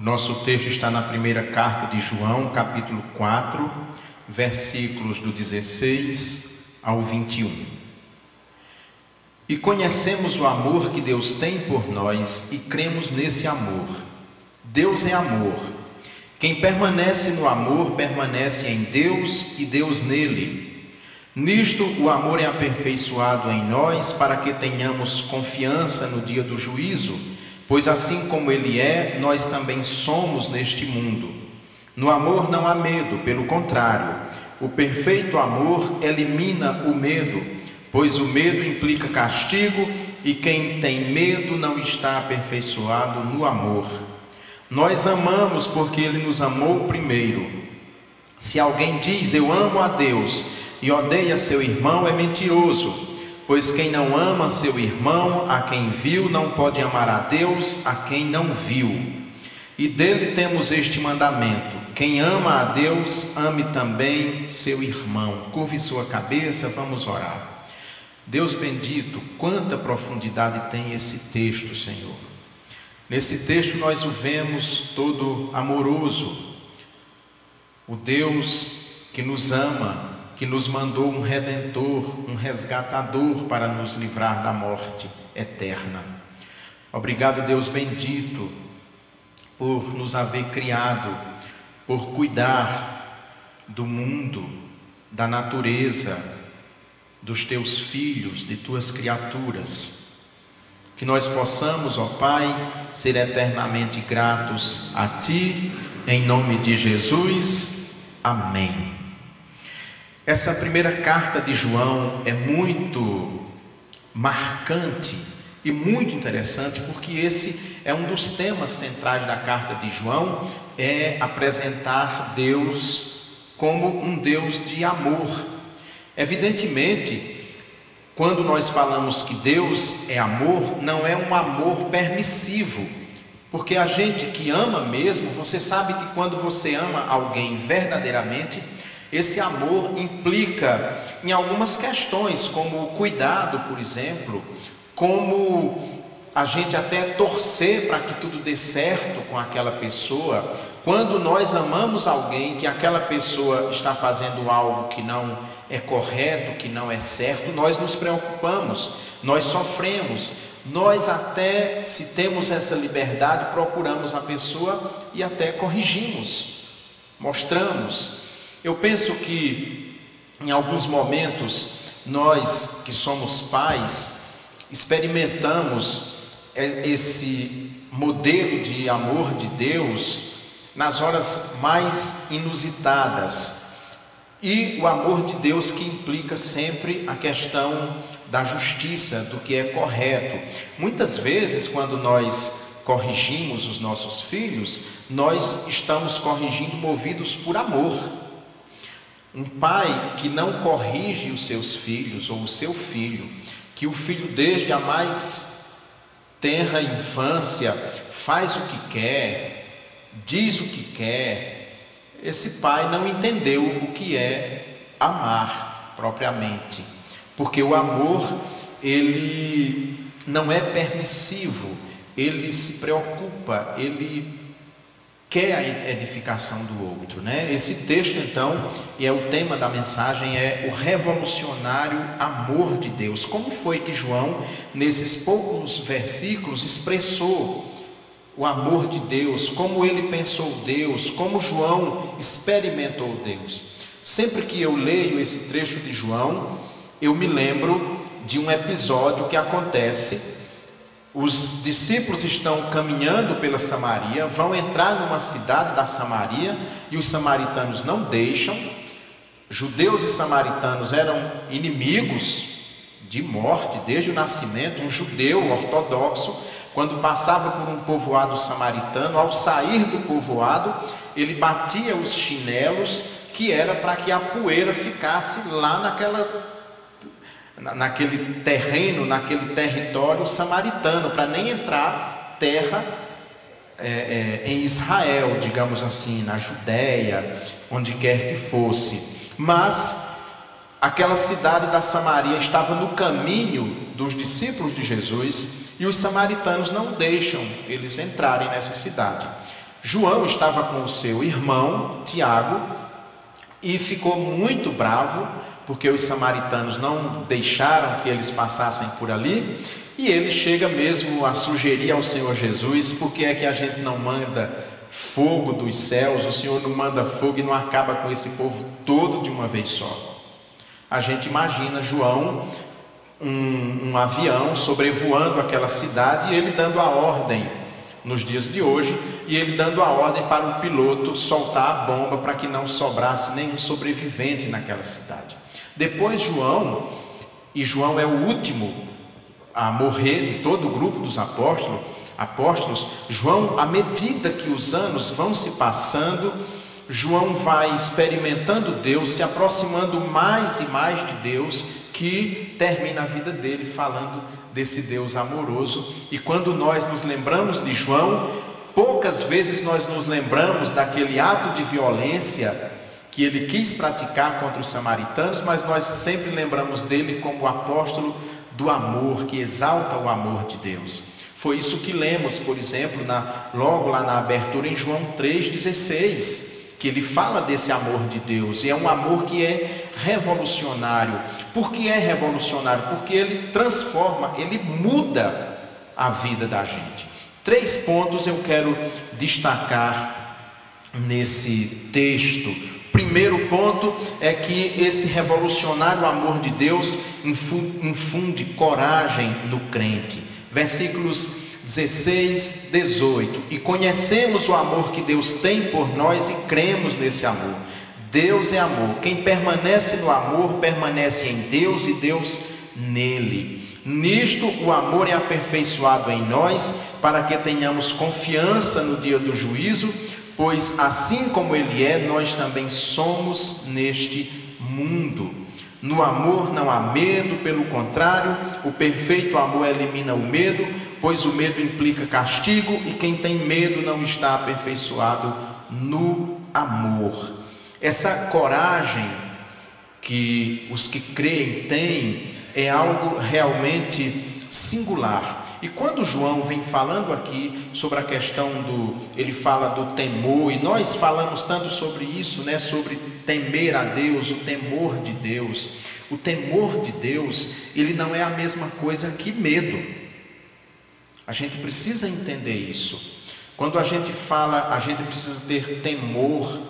Nosso texto está na primeira carta de João, capítulo 4, versículos do 16 ao 21. E conhecemos o amor que Deus tem por nós e cremos nesse amor. Deus é amor. Quem permanece no amor permanece em Deus e Deus nele. Nisto o amor é aperfeiçoado em nós para que tenhamos confiança no dia do juízo Pois assim como Ele é, nós também somos neste mundo. No amor não há medo, pelo contrário, o perfeito amor elimina o medo, pois o medo implica castigo e quem tem medo não está aperfeiçoado no amor. Nós amamos porque Ele nos amou primeiro. Se alguém diz eu amo a Deus e odeia seu irmão, é mentiroso. Pois quem não ama seu irmão, a quem viu, não pode amar a Deus, a quem não viu. E dele temos este mandamento: quem ama a Deus, ame também seu irmão. Curve sua cabeça, vamos orar. Deus bendito, quanta profundidade tem esse texto, Senhor. Nesse texto nós o vemos todo amoroso, o Deus que nos ama, que nos mandou um redentor, um resgatador para nos livrar da morte eterna. Obrigado, Deus bendito, por nos haver criado, por cuidar do mundo, da natureza, dos teus filhos, de tuas criaturas. Que nós possamos, ó Pai, ser eternamente gratos a Ti, em nome de Jesus. Amém. Essa primeira carta de João é muito marcante e muito interessante, porque esse é um dos temas centrais da carta de João, é apresentar Deus como um Deus de amor. Evidentemente, quando nós falamos que Deus é amor, não é um amor permissivo, porque a gente que ama mesmo, você sabe que quando você ama alguém verdadeiramente, esse amor implica em algumas questões, como o cuidado, por exemplo, como a gente até torcer para que tudo dê certo com aquela pessoa. Quando nós amamos alguém que aquela pessoa está fazendo algo que não é correto, que não é certo, nós nos preocupamos, nós sofremos. Nós até, se temos essa liberdade, procuramos a pessoa e até corrigimos, mostramos, eu penso que em alguns momentos nós que somos pais experimentamos esse modelo de amor de Deus nas horas mais inusitadas. E o amor de Deus que implica sempre a questão da justiça, do que é correto. Muitas vezes, quando nós corrigimos os nossos filhos, nós estamos corrigindo movidos por amor. Um pai que não corrige os seus filhos ou o seu filho, que o filho desde a mais tenra infância faz o que quer, diz o que quer, esse pai não entendeu o que é amar propriamente, porque o amor ele não é permissivo, ele se preocupa, ele quer a edificação do outro, né? Esse texto então, e é o tema da mensagem é o revolucionário amor de Deus. Como foi que João nesses poucos versículos expressou o amor de Deus, como ele pensou Deus, como João experimentou Deus? Sempre que eu leio esse trecho de João, eu me lembro de um episódio que acontece os discípulos estão caminhando pela Samaria, vão entrar numa cidade da Samaria e os samaritanos não deixam. Judeus e samaritanos eram inimigos de morte desde o nascimento. Um judeu ortodoxo, quando passava por um povoado samaritano, ao sair do povoado, ele batia os chinelos, que era para que a poeira ficasse lá naquela naquele terreno, naquele território samaritano, para nem entrar terra é, é, em Israel, digamos assim, na Judéia, onde quer que fosse. Mas aquela cidade da Samaria estava no caminho dos discípulos de Jesus e os samaritanos não deixam eles entrarem nessa cidade. João estava com o seu irmão, Tiago, e ficou muito bravo, porque os samaritanos não deixaram que eles passassem por ali, e ele chega mesmo a sugerir ao Senhor Jesus: por que é que a gente não manda fogo dos céus, o Senhor não manda fogo e não acaba com esse povo todo de uma vez só? A gente imagina João, um, um avião sobrevoando aquela cidade e ele dando a ordem nos dias de hoje, e ele dando a ordem para o piloto soltar a bomba para que não sobrasse nenhum sobrevivente naquela cidade. Depois João, e João é o último a morrer de todo o grupo dos apóstolos, apóstolos, João, à medida que os anos vão se passando, João vai experimentando Deus, se aproximando mais e mais de Deus, que termina a vida dele falando desse Deus amoroso. E quando nós nos lembramos de João, poucas vezes nós nos lembramos daquele ato de violência que ele quis praticar contra os samaritanos, mas nós sempre lembramos dele como o apóstolo do amor, que exalta o amor de Deus. Foi isso que lemos, por exemplo, na, logo lá na abertura em João 3,16, que ele fala desse amor de Deus, e é um amor que é revolucionário. Por que é revolucionário? Porque ele transforma, ele muda a vida da gente. Três pontos eu quero destacar nesse texto. Primeiro ponto é que esse revolucionário amor de Deus infunde coragem no crente. Versículos 16, 18. E conhecemos o amor que Deus tem por nós e cremos nesse amor. Deus é amor. Quem permanece no amor permanece em Deus e Deus nele. Nisto o amor é aperfeiçoado em nós, para que tenhamos confiança no dia do juízo, pois assim como ele é, nós também somos neste mundo. No amor não há medo, pelo contrário, o perfeito amor elimina o medo, pois o medo implica castigo e quem tem medo não está aperfeiçoado no amor. Essa coragem que os que creem têm é algo realmente singular. E quando João vem falando aqui sobre a questão do, ele fala do temor, e nós falamos tanto sobre isso, né, sobre temer a Deus, o temor de Deus. O temor de Deus, ele não é a mesma coisa que medo. A gente precisa entender isso. Quando a gente fala, a gente precisa ter temor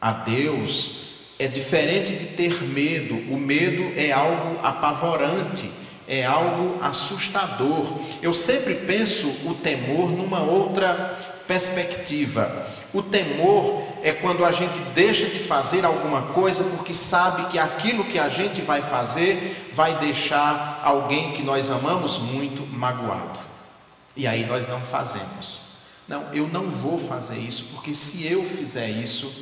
a Deus, é diferente de ter medo. O medo é algo apavorante é algo assustador. Eu sempre penso o temor numa outra perspectiva. O temor é quando a gente deixa de fazer alguma coisa porque sabe que aquilo que a gente vai fazer vai deixar alguém que nós amamos muito magoado. E aí nós não fazemos. Não, eu não vou fazer isso porque se eu fizer isso,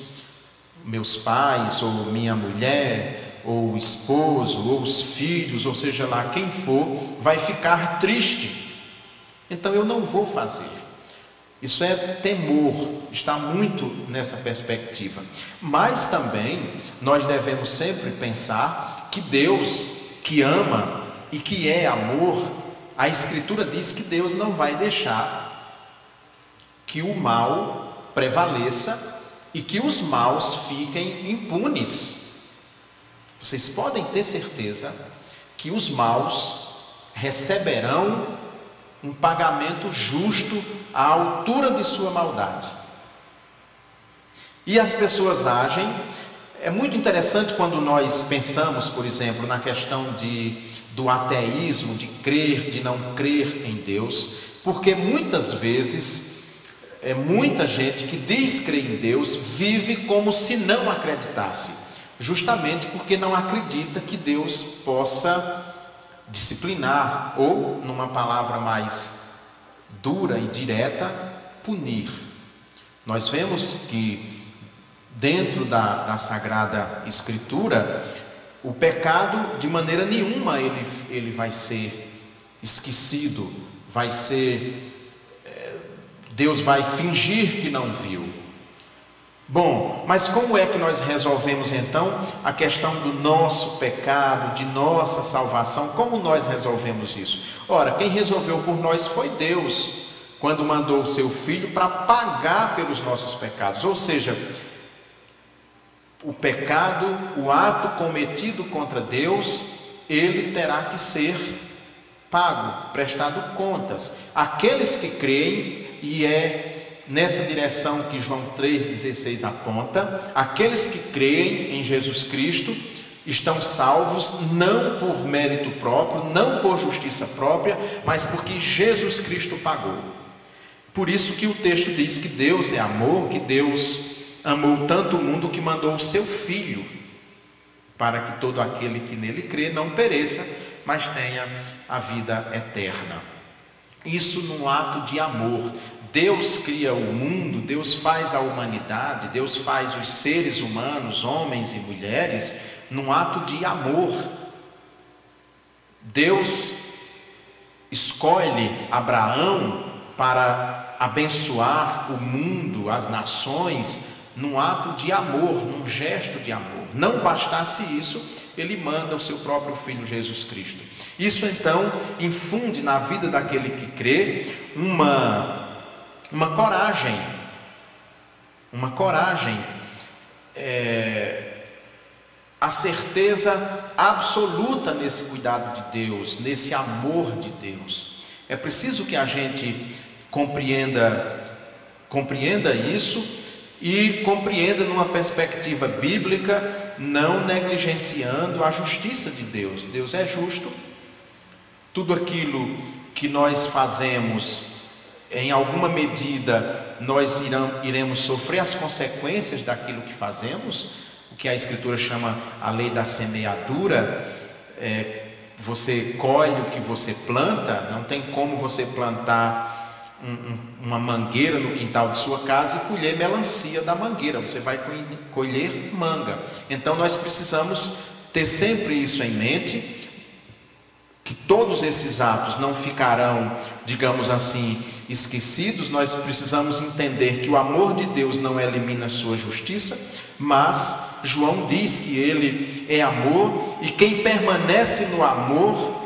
meus pais ou minha mulher ou o esposo, ou os filhos, ou seja lá quem for, vai ficar triste. Então eu não vou fazer. Isso é temor, está muito nessa perspectiva. Mas também nós devemos sempre pensar que Deus, que ama e que é amor, a Escritura diz que Deus não vai deixar que o mal prevaleça e que os maus fiquem impunes. Vocês podem ter certeza que os maus receberão um pagamento justo à altura de sua maldade. E as pessoas agem. É muito interessante quando nós pensamos, por exemplo, na questão de, do ateísmo, de crer, de não crer em Deus, porque muitas vezes é muita gente que diz crer em Deus vive como se não acreditasse justamente porque não acredita que Deus possa disciplinar, ou, numa palavra mais dura e direta, punir. Nós vemos que, dentro da, da Sagrada Escritura, o pecado, de maneira nenhuma, ele, ele vai ser esquecido, vai ser. Eh, Deus vai fingir que não viu. Bom, mas como é que nós resolvemos então a questão do nosso pecado, de nossa salvação? Como nós resolvemos isso? Ora, quem resolveu por nós foi Deus. quando mandou o seu filho para pagar pelos nossos pecados. Ou seja, o pecado, o ato cometido contra Deus, ele terá que ser pago, prestado contas. Aqueles que creem, e é nessa direção que João 3,16 aponta, aqueles que creem em Jesus Cristo estão salvos não por mérito próprio, não por justiça própria, mas porque Jesus Cristo pagou. Por isso que o texto diz que Deus é amor, que Deus amou tanto o mundo que mandou o seu filho para que todo aquele que nele crê não pereça, mas tenha a vida eterna. Isso num ato de amor. Deus cria o mundo, Deus faz a humanidade, Deus faz os seres humanos, homens e mulheres, num ato de amor. Deus escolhe Abraão para abençoar o mundo, as nações, num ato de amor, num gesto de amor. Não bastasse isso, ele manda o seu próprio filho Jesus Cristo. Isso então infunde na vida daquele que crê uma, uma coragem, uma coragem, é, a certeza absoluta nesse cuidado de Deus, nesse amor de Deus. É preciso que a gente compreenda compreenda isso e compreenda numa perspectiva bíblica, não negligenciando a justiça de Deus. Deus é justo. Tudo aquilo que nós fazemos, em alguma medida, nós iremos sofrer as consequências daquilo que fazemos, o que a Escritura chama a lei da semeadura. É, você colhe o que você planta, não tem como você plantar um, uma mangueira no quintal de sua casa e colher melancia da mangueira, você vai colher manga. Então nós precisamos ter sempre isso em mente, que todos esses atos não ficarão, digamos assim, esquecidos. Nós precisamos entender que o amor de Deus não elimina a sua justiça, mas João diz que ele é amor e quem permanece no amor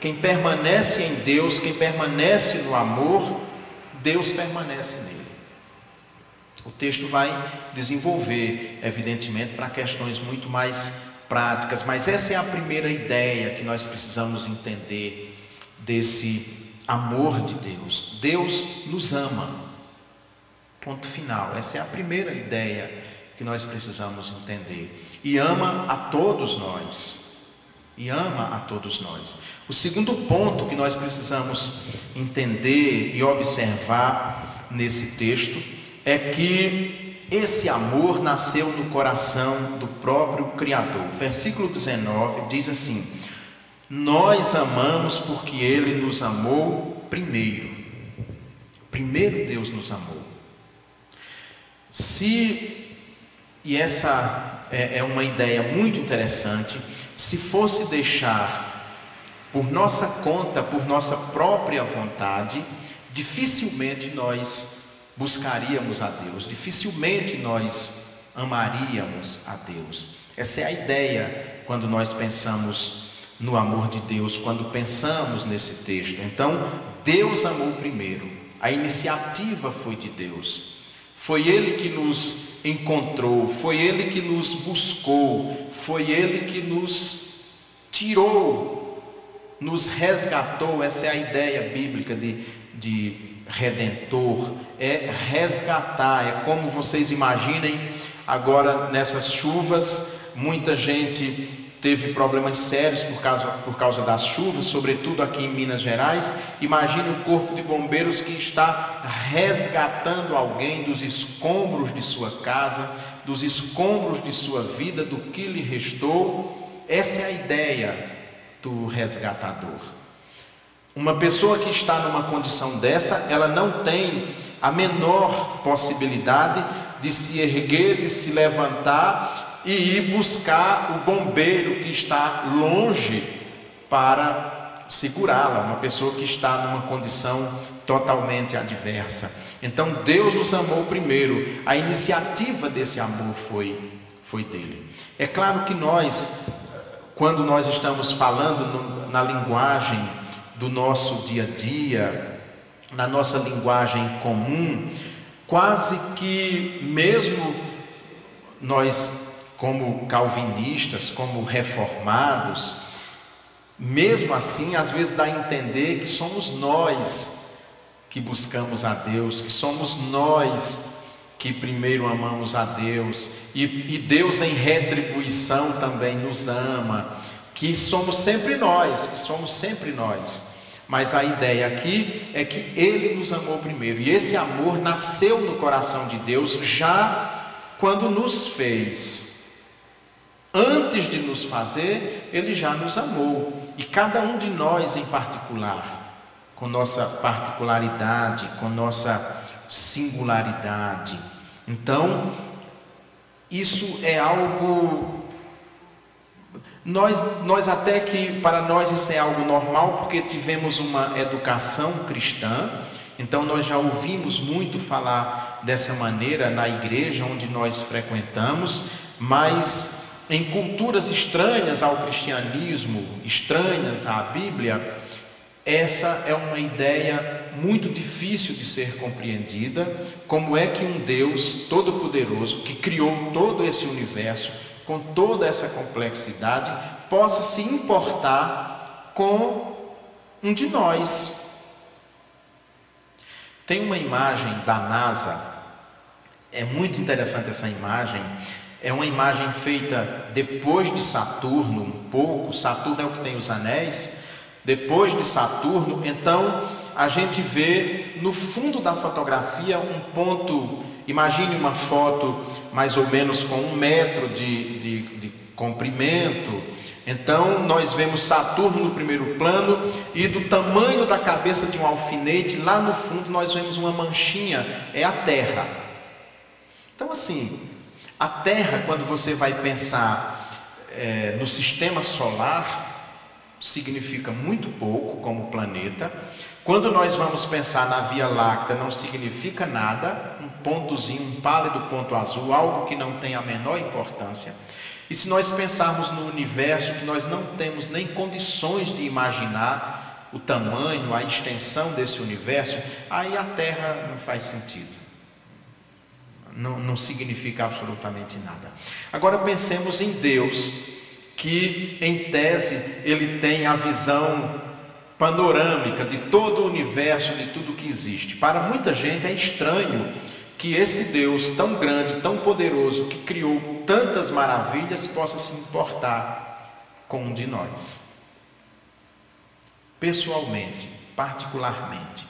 quem permanece em Deus, quem permanece no amor, Deus permanece nele. O texto vai desenvolver, evidentemente, para questões muito mais práticas, mas essa é a primeira ideia que nós precisamos entender desse amor de Deus. Deus nos ama. Ponto final. Essa é a primeira ideia que nós precisamos entender. E ama a todos nós e ama a todos nós. O segundo ponto que nós precisamos entender e observar nesse texto é que esse amor nasceu no coração do próprio Criador. Versículo 19 diz assim: Nós amamos porque Ele nos amou primeiro. Primeiro Deus nos amou. Se, e essa é, é uma ideia muito interessante, se fosse deixar por nossa conta, por nossa própria vontade, dificilmente nós buscaríamos a Deus, dificilmente nós amaríamos a Deus. Essa é a ideia quando nós pensamos no amor de Deus, quando pensamos nesse texto. Então, Deus amou primeiro, a iniciativa foi de Deus. Foi Ele que nos encontrou, foi Ele que nos buscou, foi Ele que nos tirou, nos resgatou. Essa é a ideia bíblica de, de redentor, é resgatar, é como vocês imaginem agora nessas chuvas, muita gente teve problemas sérios por causa, por causa das chuvas, sobretudo aqui em Minas Gerais. Imagine o corpo de bombeiros que está resgatando alguém dos escombros de sua casa, dos escombros de sua vida, do que lhe restou. Essa é a ideia do resgatador. Uma pessoa que está numa condição dessa, ela não tem a menor possibilidade de se erguer, de se levantar e ir buscar o bombeiro que está longe para segurá-la, uma pessoa que está numa condição totalmente adversa. Então Deus nos amou primeiro, a iniciativa desse amor foi, foi dele. É claro que nós, quando nós estamos falando na linguagem do nosso dia a dia, na nossa linguagem comum, quase que mesmo nós, como calvinistas, como reformados, mesmo assim, às vezes dá a entender que somos nós que buscamos a Deus, que somos nós que primeiro amamos a Deus, e, e Deus em retribuição também nos ama, que somos sempre nós, que somos sempre nós. Mas a ideia aqui é que Ele nos amou primeiro, e esse amor nasceu no coração de Deus já quando nos fez. Antes de nos fazer, Ele já nos amou, e cada um de nós em particular, com nossa particularidade, com nossa singularidade. Então, isso é algo. Nós, nós até que para nós isso é algo normal, porque tivemos uma educação cristã, então nós já ouvimos muito falar dessa maneira na igreja onde nós frequentamos, mas em culturas estranhas ao cristianismo, estranhas à Bíblia, essa é uma ideia muito difícil de ser compreendida. Como é que um Deus todo-poderoso, que criou todo esse universo, com toda essa complexidade, possa se importar com um de nós? Tem uma imagem da NASA, é muito interessante essa imagem. É uma imagem feita depois de Saturno, um pouco. Saturno é o que tem os anéis depois de Saturno, então a gente vê no fundo da fotografia um ponto. Imagine uma foto mais ou menos com um metro de, de, de comprimento. Então nós vemos Saturno no primeiro plano e do tamanho da cabeça de um alfinete, lá no fundo nós vemos uma manchinha, é a Terra. Então assim, a Terra, quando você vai pensar é, no sistema solar, significa muito pouco como planeta. Quando nós vamos pensar na Via Láctea, não significa nada, pontozinho, um pálido ponto azul, algo que não tem a menor importância. E se nós pensarmos no universo que nós não temos nem condições de imaginar o tamanho, a extensão desse universo, aí a Terra não faz sentido. Não, não significa absolutamente nada. Agora pensemos em Deus que, em tese, ele tem a visão panorâmica de todo o universo, de tudo que existe. Para muita gente é estranho que esse Deus tão grande, tão poderoso, que criou tantas maravilhas, possa se importar com um de nós. Pessoalmente, particularmente,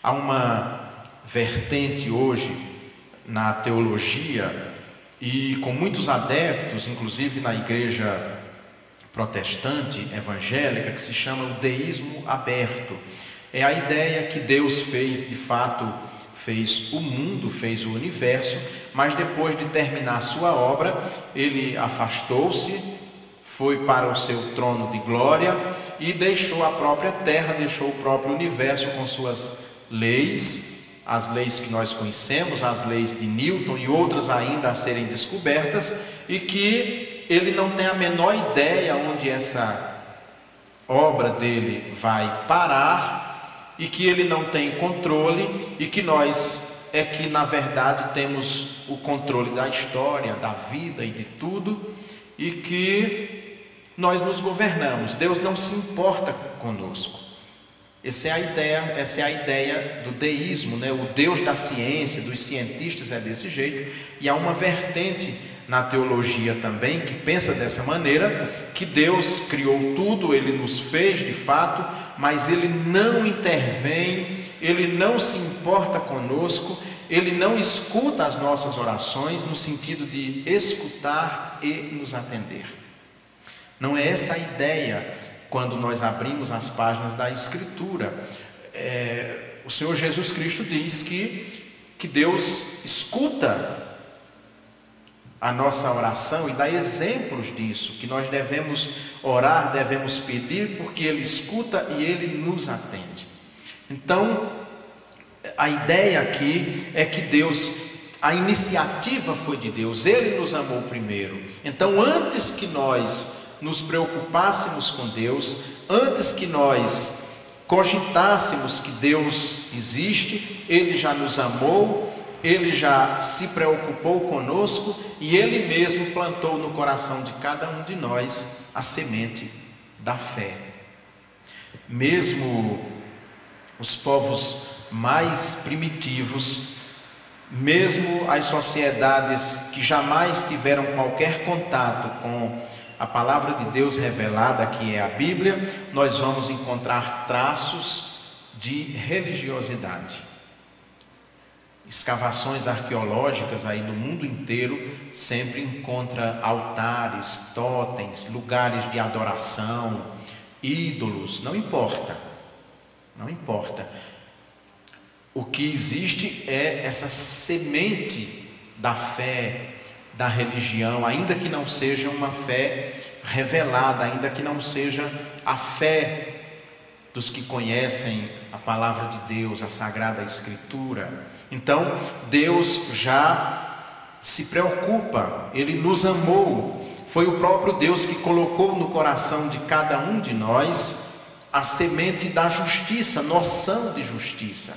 há uma vertente hoje na teologia e com muitos adeptos, inclusive na igreja protestante evangélica, que se chama o deísmo aberto. É a ideia que Deus fez, de fato, fez o mundo, fez o universo, mas depois de terminar sua obra, ele afastou-se, foi para o seu trono de glória e deixou a própria terra, deixou o próprio universo com suas leis, as leis que nós conhecemos, as leis de Newton e outras ainda a serem descobertas, e que ele não tem a menor ideia onde essa obra dele vai parar, e que ele não tem controle, e que nós é que na verdade temos o controle da história, da vida e de tudo, e que nós nos governamos. Deus não se importa conosco. Essa é a ideia, essa é a ideia do deísmo, né? O Deus da ciência, dos cientistas é desse jeito, e há uma vertente na teologia também que pensa dessa maneira, que Deus criou tudo, ele nos fez de fato, mas ele não intervém, ele não se importa conosco, ele não escuta as nossas orações no sentido de escutar e nos atender. Não é essa a ideia quando nós abrimos as páginas da Escritura. É, o Senhor Jesus Cristo diz que, que Deus escuta a nossa oração e dá exemplos disso, que nós devemos orar, devemos pedir, porque Ele escuta e Ele nos atende. Então, a ideia aqui é que Deus, a iniciativa foi de Deus, Ele nos amou primeiro. Então, antes que nós nos preocupássemos com Deus, antes que nós cogitássemos que Deus existe, Ele já nos amou, Ele já se preocupou conosco e Ele mesmo plantou no coração de cada um de nós a semente da fé. Mesmo os povos mais primitivos, mesmo as sociedades que jamais tiveram qualquer contato com a palavra de Deus revelada, que é a Bíblia, nós vamos encontrar traços de religiosidade. Escavações arqueológicas aí no mundo inteiro sempre encontra altares, totens, lugares de adoração, ídolos, não importa. Não importa. O que existe é essa semente da fé, da religião, ainda que não seja uma fé revelada, ainda que não seja a fé dos que conhecem a palavra de Deus, a sagrada escritura. Então, Deus já se preocupa, ele nos amou. Foi o próprio Deus que colocou no coração de cada um de nós a semente da justiça, noção de justiça.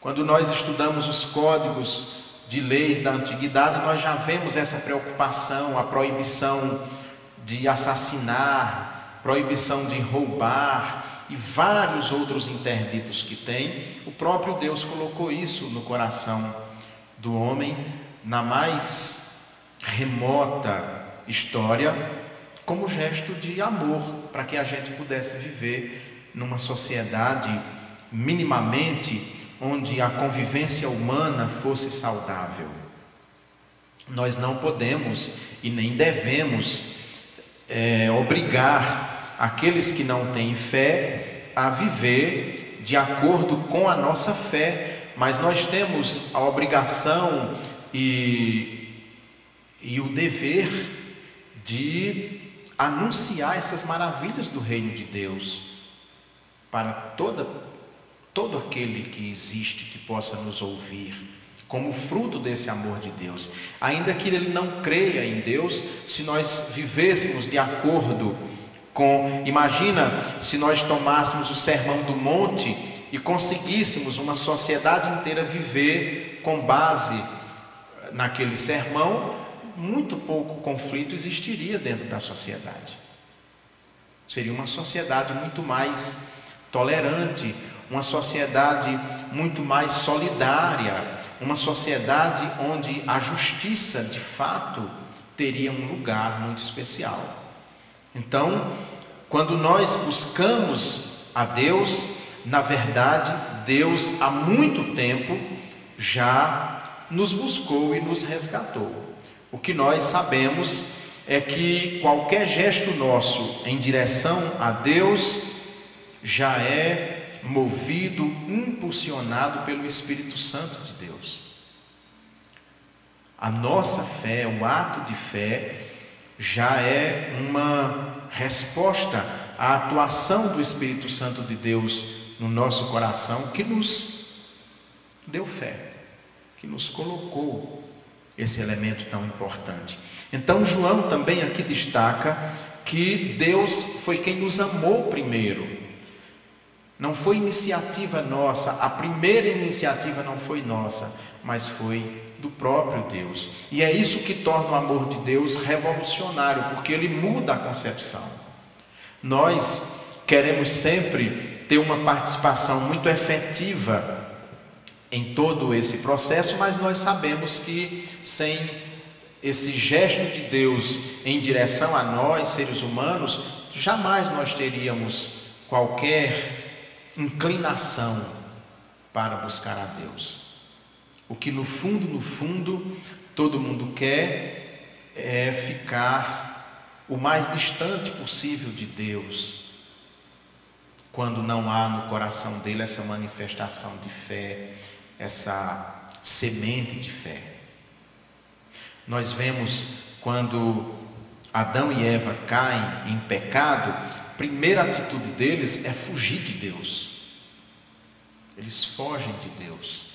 Quando nós estudamos os códigos de leis da antiguidade, nós já vemos essa preocupação, a proibição de assassinar, proibição de roubar e vários outros interditos que tem. O próprio Deus colocou isso no coração do homem na mais remota história, como gesto de amor, para que a gente pudesse viver numa sociedade minimamente onde a convivência humana fosse saudável. Nós não podemos e nem devemos é, obrigar aqueles que não têm fé a viver de acordo com a nossa fé, mas nós temos a obrigação e, e o dever de anunciar essas maravilhas do reino de Deus para toda todo aquele que existe que possa nos ouvir, como fruto desse amor de Deus. Ainda que ele não creia em Deus, se nós vivêssemos de acordo com, imagina se nós tomássemos o sermão do monte e conseguíssemos uma sociedade inteira viver com base naquele sermão, muito pouco conflito existiria dentro da sociedade. Seria uma sociedade muito mais tolerante, uma sociedade muito mais solidária, uma sociedade onde a justiça de fato teria um lugar muito especial. Então, quando nós buscamos a Deus, na verdade, Deus há muito tempo já nos buscou e nos resgatou. O que nós sabemos é que qualquer gesto nosso em direção a Deus já é movido, impulsionado pelo Espírito Santo de Deus. A nossa fé, o ato de fé, já é uma resposta à atuação do Espírito Santo de Deus no nosso coração que nos deu fé, que nos colocou esse elemento tão importante. Então, João também aqui destaca que Deus foi quem nos amou primeiro. Não foi iniciativa nossa, a primeira iniciativa não foi nossa, mas foi do próprio Deus. E é isso que torna o amor de Deus revolucionário, porque ele muda a concepção. Nós queremos sempre ter uma participação muito efetiva em todo esse processo, mas nós sabemos que sem esse gesto de Deus em direção a nós, seres humanos, jamais nós teríamos qualquer inclinação para buscar a Deus. O que no fundo, no fundo, todo mundo quer é ficar o mais distante possível de Deus, quando não há no coração dele essa manifestação de fé, essa semente de fé. Nós vemos quando Adão e Eva caem em pecado, a primeira atitude deles é fugir de Deus. Eles fogem de Deus.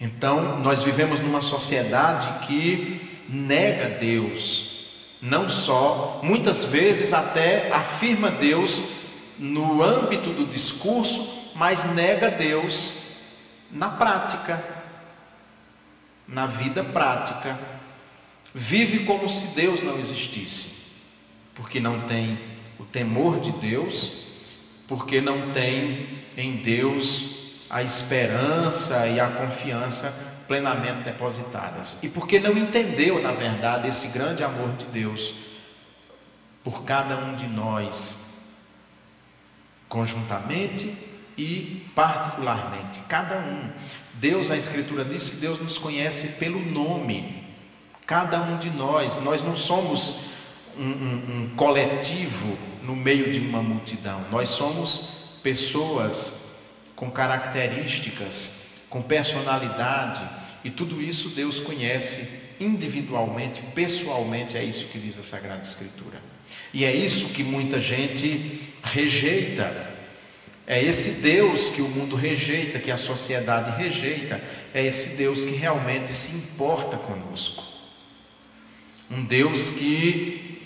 Então, nós vivemos numa sociedade que nega Deus, não só, muitas vezes até afirma Deus no âmbito do discurso, mas nega Deus na prática, na vida prática. Vive como se Deus não existisse, porque não tem o temor de Deus, porque não tem em Deus a esperança e a confiança plenamente depositadas. E porque não entendeu, na verdade, esse grande amor de Deus por cada um de nós, conjuntamente e particularmente, cada um. Deus, a Escritura diz que Deus nos conhece pelo nome, cada um de nós. Nós não somos um, um, um coletivo no meio de uma multidão, nós somos pessoas com características, com personalidade, e tudo isso Deus conhece individualmente, pessoalmente, é isso que diz a Sagrada Escritura. E é isso que muita gente rejeita. É esse Deus que o mundo rejeita, que a sociedade rejeita, é esse Deus que realmente se importa conosco. Um Deus que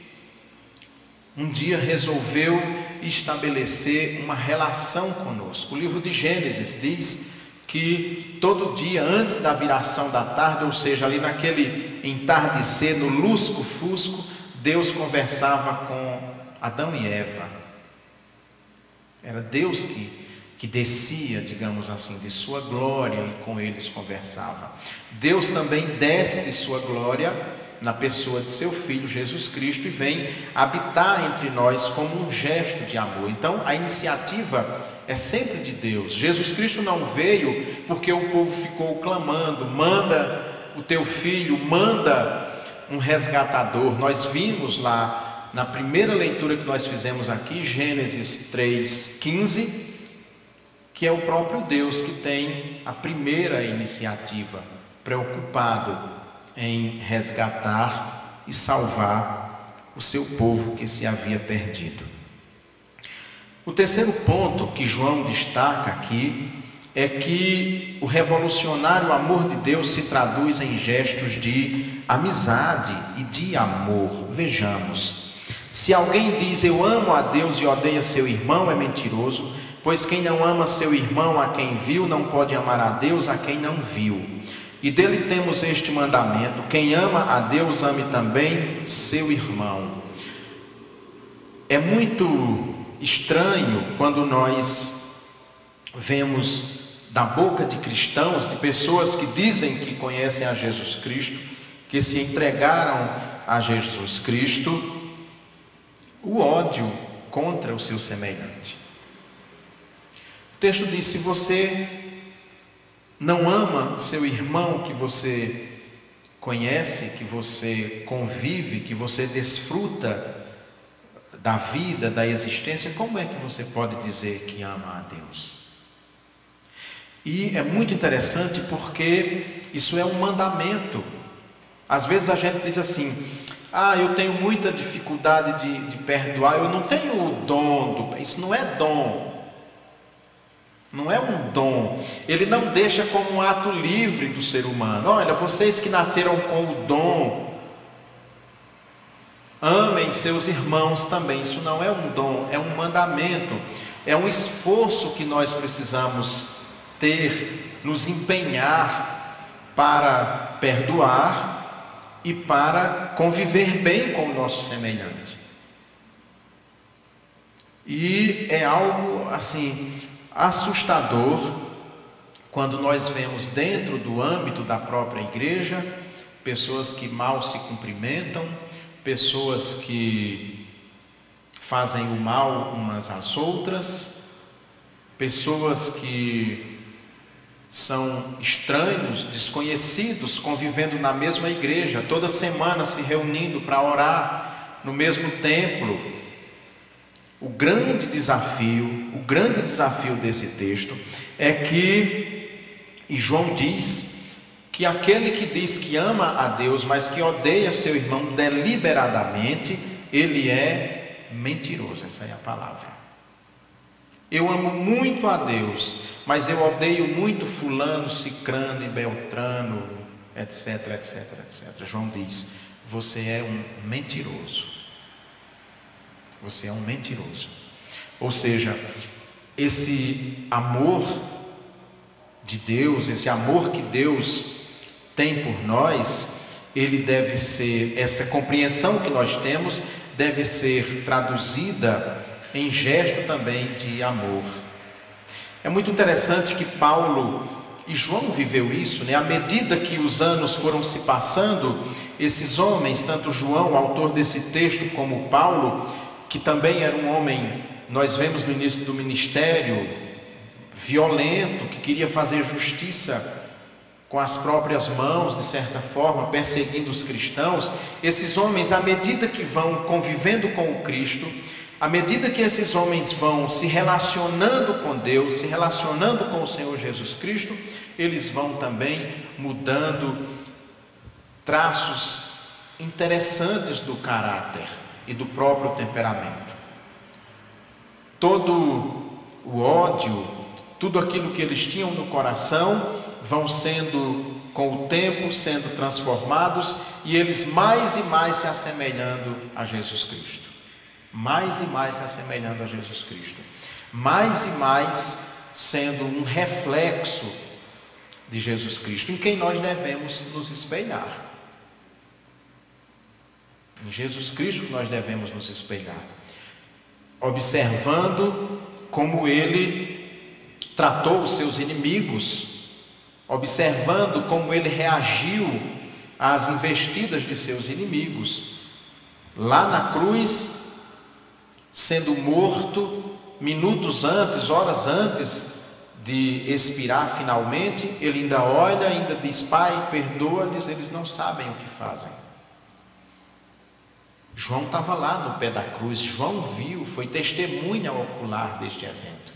um dia resolveu estabelecer uma relação conosco. O livro de Gênesis diz que todo dia antes da viração da tarde, ou seja, ali naquele entardecer, no lusco-fusco, Deus conversava com Adão e Eva. Era Deus que, que descia, digamos assim, de sua glória e com eles conversava. Deus também desce de sua glória na pessoa de seu filho Jesus Cristo e vem habitar entre nós como um gesto de amor. Então, a iniciativa é sempre de Deus. Jesus Cristo não veio porque o povo ficou clamando: manda o teu filho, manda um resgatador. Nós vimos lá na primeira leitura que nós fizemos aqui, Gênesis 3:15, que é o próprio Deus que tem a primeira iniciativa, preocupado em resgatar e salvar o seu povo que se havia perdido. O terceiro ponto que João destaca aqui é que o revolucionário amor de Deus se traduz em gestos de amizade e de amor. Vejamos. Se alguém diz eu amo a Deus e odeia seu irmão, é mentiroso, pois quem não ama seu irmão a quem viu, não pode amar a Deus a quem não viu. E dele temos este mandamento: quem ama a Deus, ame também seu irmão. É muito estranho quando nós vemos da boca de cristãos, de pessoas que dizem que conhecem a Jesus Cristo, que se entregaram a Jesus Cristo, o ódio contra o seu semelhante. O texto diz: se você não ama seu irmão que você conhece, que você convive, que você desfruta da vida, da existência, como é que você pode dizer que ama a Deus? E é muito interessante porque isso é um mandamento. Às vezes a gente diz assim: ah, eu tenho muita dificuldade de, de perdoar, eu não tenho o dom, do... isso não é dom. Não é um dom, ele não deixa como um ato livre do ser humano. Olha, vocês que nasceram com o dom, amem seus irmãos também. Isso não é um dom, é um mandamento, é um esforço que nós precisamos ter, nos empenhar para perdoar e para conviver bem com o nosso semelhante. E é algo assim assustador quando nós vemos dentro do âmbito da própria igreja pessoas que mal se cumprimentam, pessoas que fazem o mal umas às outras, pessoas que são estranhos, desconhecidos, convivendo na mesma igreja, toda semana se reunindo para orar no mesmo templo. O grande desafio, o grande desafio desse texto é que, e João diz, que aquele que diz que ama a Deus, mas que odeia seu irmão deliberadamente, ele é mentiroso, essa é a palavra. Eu amo muito a Deus, mas eu odeio muito fulano, cicrano e beltrano, etc, etc, etc. João diz: você é um mentiroso. Você é um mentiroso. Ou seja, esse amor de Deus, esse amor que Deus tem por nós, ele deve ser, essa compreensão que nós temos, deve ser traduzida em gesto também de amor. É muito interessante que Paulo e João viveu isso, né? À medida que os anos foram se passando, esses homens, tanto João, autor desse texto, como Paulo, que também era um homem, nós vemos no início do ministério, violento, que queria fazer justiça com as próprias mãos, de certa forma, perseguindo os cristãos, esses homens, à medida que vão convivendo com o Cristo, à medida que esses homens vão se relacionando com Deus, se relacionando com o Senhor Jesus Cristo, eles vão também mudando traços interessantes do caráter e do próprio temperamento. Todo o ódio, tudo aquilo que eles tinham no coração, vão sendo com o tempo sendo transformados e eles mais e mais se assemelhando a Jesus Cristo mais e mais se assemelhando a Jesus Cristo, mais e mais sendo um reflexo de Jesus Cristo, em quem nós devemos nos espelhar. Em Jesus Cristo que nós devemos nos espelhar, observando como ele tratou os seus inimigos, observando como ele reagiu às investidas de seus inimigos. Lá na cruz, sendo morto minutos antes, horas antes de expirar finalmente, ele ainda olha, ainda diz: Pai, perdoa-lhes, eles não sabem o que fazem. João estava lá no pé da cruz, João viu, foi testemunha ocular deste evento.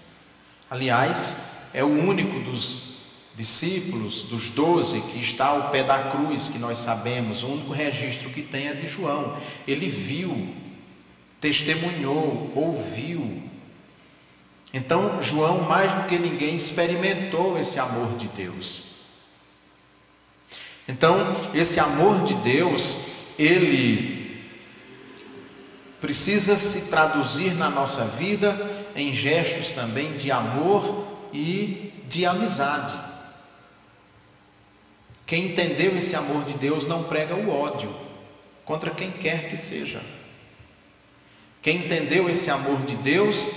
Aliás, é o único dos discípulos, dos doze, que está ao pé da cruz, que nós sabemos, o único registro que tem é de João. Ele viu testemunhou, ouviu. Então, João, mais do que ninguém, experimentou esse amor de Deus. Então, esse amor de Deus, ele precisa se traduzir na nossa vida em gestos também de amor e de amizade. Quem entendeu esse amor de Deus não prega o ódio contra quem quer que seja. Quem entendeu esse amor de Deus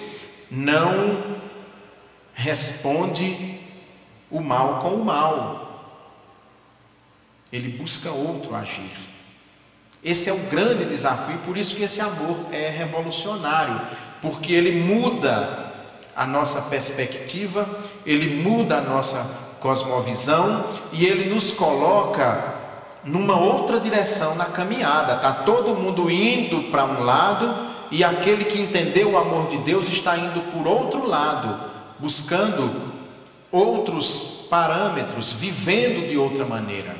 não responde o mal com o mal. Ele busca outro agir. Esse é o grande desafio, por isso que esse amor é revolucionário, porque ele muda a nossa perspectiva, ele muda a nossa cosmovisão e ele nos coloca numa outra direção na caminhada. Tá todo mundo indo para um lado e aquele que entendeu o amor de Deus está indo por outro lado, buscando outros parâmetros, vivendo de outra maneira,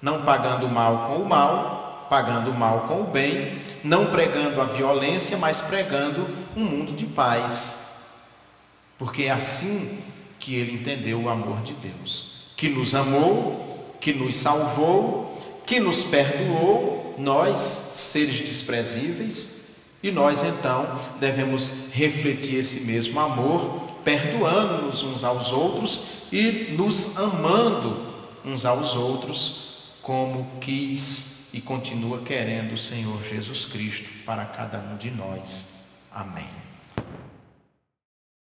não pagando mal com o mal, pagando o mal com o bem, não pregando a violência, mas pregando um mundo de paz. Porque é assim que ele entendeu o amor de Deus, que nos amou, que nos salvou, que nos perdoou, nós, seres desprezíveis, e nós então devemos refletir esse mesmo amor, perdoando-nos uns aos outros e nos amando uns aos outros, como quis e continua querendo o Senhor Jesus Cristo para cada um de nós. Amém.